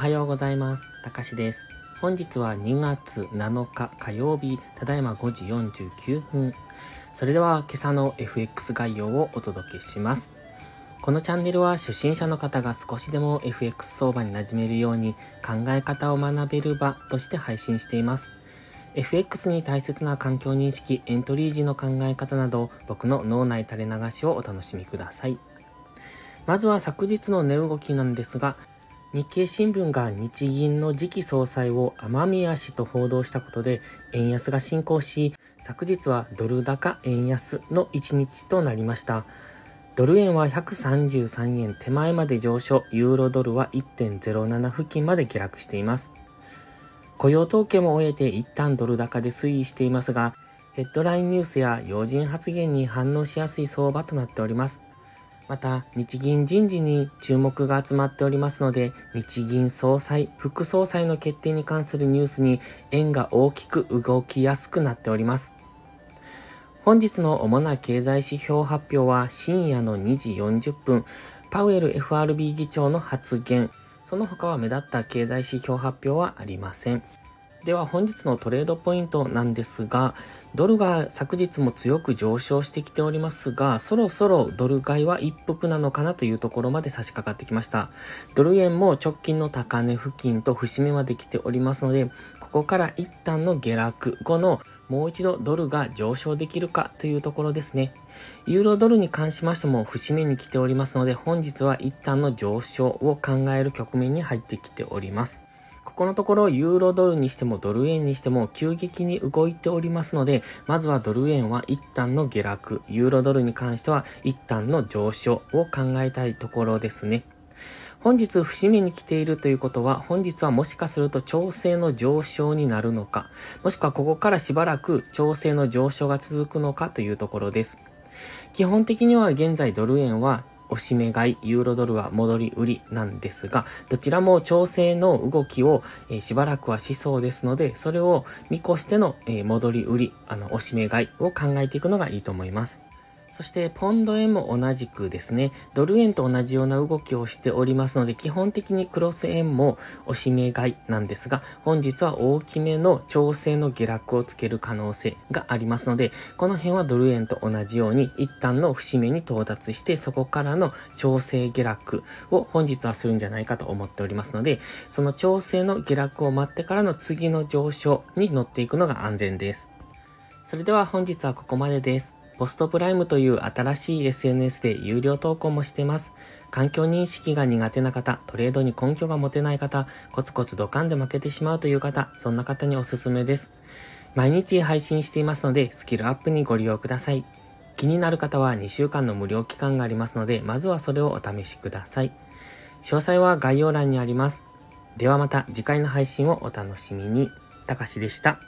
はようございます。たかしです。本日は2月7日火曜日、ただいま5時49分。それでは今朝の FX 概要をお届けします。このチャンネルは初心者の方が少しでも FX 相場に馴染めるように考え方を学べる場として配信しています。FX に大切な環境認識、エントリー時の考え方など、僕の脳内垂れ流しをお楽しみください。まずは昨日の値動きなんですが、日経新聞が日銀の次期総裁を雨宮氏と報道したことで円安が進行し、昨日はドル高円安の1日となりました。ドル円は133円手前まで上昇、ユーロドルは1.07付近まで下落しています。雇用統計も終えて一旦ドル高で推移していますが、ヘッドラインニュースや要人発言に反応しやすい相場となっております。また、日銀人事に注目が集まっておりますので、日銀総裁、副総裁の決定に関するニュースに円が大きく動きやすくなっております。本日の主な経済指標発表は深夜の2時40分、パウエル FRB 議長の発言、その他は目立った経済指標発表はありません。では本日のトレードポイントなんですが、ドルが昨日も強く上昇してきておりますが、そろそろドル買いは一服なのかなというところまで差し掛かってきました。ドル円も直近の高値付近と節目まで来ておりますので、ここから一旦の下落後のもう一度ドルが上昇できるかというところですね。ユーロドルに関しましても節目に来ておりますので、本日は一旦の上昇を考える局面に入ってきております。ここのところユーロドルにしてもドル円にしても急激に動いておりますので、まずはドル円は一旦の下落、ユーロドルに関しては一旦の上昇を考えたいところですね。本日節目に来ているということは、本日はもしかすると調整の上昇になるのか、もしくはここからしばらく調整の上昇が続くのかというところです。基本的には現在ドル円は押し目買い、ユーロドルは戻り売りなんですが、どちらも調整の動きを、えー、しばらくはしそうですので、それを見越しての、えー、戻り売り、あの、押し目買いを考えていくのがいいと思います。そして、ポンド円も同じくですね、ドル円と同じような動きをしておりますので、基本的にクロス円も押し目買いなんですが、本日は大きめの調整の下落をつける可能性がありますので、この辺はドル円と同じように、一旦の節目に到達して、そこからの調整下落を本日はするんじゃないかと思っておりますので、その調整の下落を待ってからの次の上昇に乗っていくのが安全です。それでは本日はここまでです。ポストプライムという新しい SNS で有料投稿もしてます。環境認識が苦手な方、トレードに根拠が持てない方、コツコツドカンで負けてしまうという方、そんな方におすすめです。毎日配信していますので、スキルアップにご利用ください。気になる方は2週間の無料期間がありますので、まずはそれをお試しください。詳細は概要欄にあります。ではまた次回の配信をお楽しみに。たかしでした。